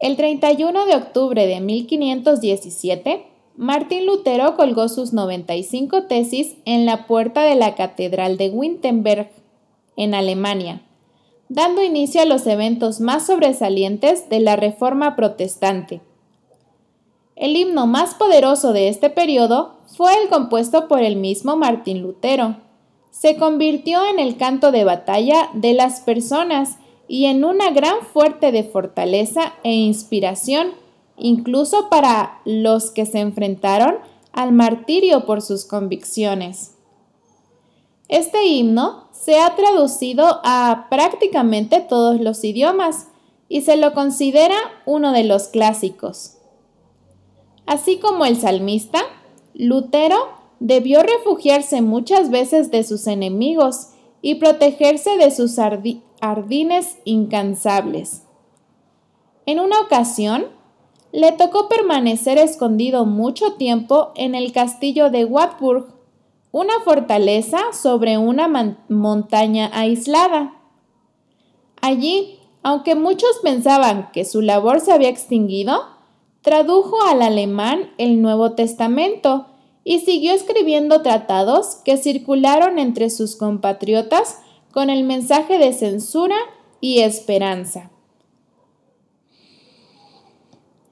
El 31 de octubre de 1517, Martín Lutero colgó sus 95 tesis en la puerta de la Catedral de Wittenberg, en Alemania, dando inicio a los eventos más sobresalientes de la Reforma Protestante. El himno más poderoso de este periodo fue el compuesto por el mismo Martín Lutero. Se convirtió en el canto de batalla de las personas y en una gran fuerte de fortaleza e inspiración, incluso para los que se enfrentaron al martirio por sus convicciones. Este himno se ha traducido a prácticamente todos los idiomas y se lo considera uno de los clásicos. Así como el salmista, Lutero debió refugiarse muchas veces de sus enemigos y protegerse de sus ardines incansables. En una ocasión, le tocó permanecer escondido mucho tiempo en el castillo de Wartburg, una fortaleza sobre una montaña aislada. Allí, aunque muchos pensaban que su labor se había extinguido, tradujo al alemán el Nuevo Testamento y siguió escribiendo tratados que circularon entre sus compatriotas con el mensaje de censura y esperanza.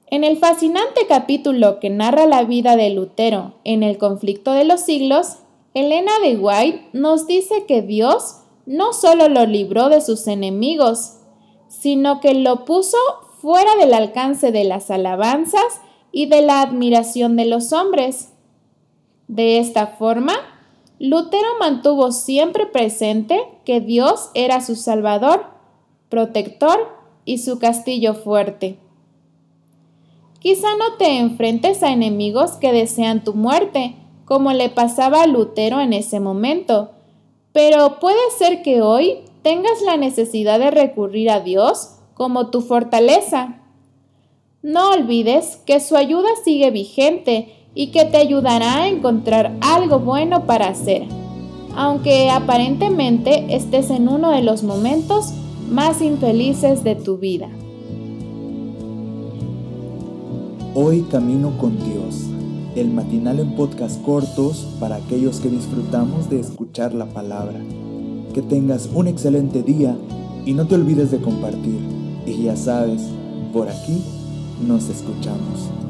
En el fascinante capítulo que narra la vida de Lutero en el conflicto de los siglos, Elena de White nos dice que Dios no solo lo libró de sus enemigos, sino que lo puso fuera del alcance de las alabanzas y de la admiración de los hombres. De esta forma, Lutero mantuvo siempre presente que Dios era su Salvador, protector y su castillo fuerte. Quizá no te enfrentes a enemigos que desean tu muerte, como le pasaba a Lutero en ese momento, pero puede ser que hoy tengas la necesidad de recurrir a Dios como tu fortaleza. No olvides que su ayuda sigue vigente y que te ayudará a encontrar algo bueno para hacer, aunque aparentemente estés en uno de los momentos más infelices de tu vida. Hoy camino con Dios, el matinal en podcast cortos para aquellos que disfrutamos de escuchar la palabra. Que tengas un excelente día y no te olvides de compartir. Y ya sabes, por aquí nos escuchamos.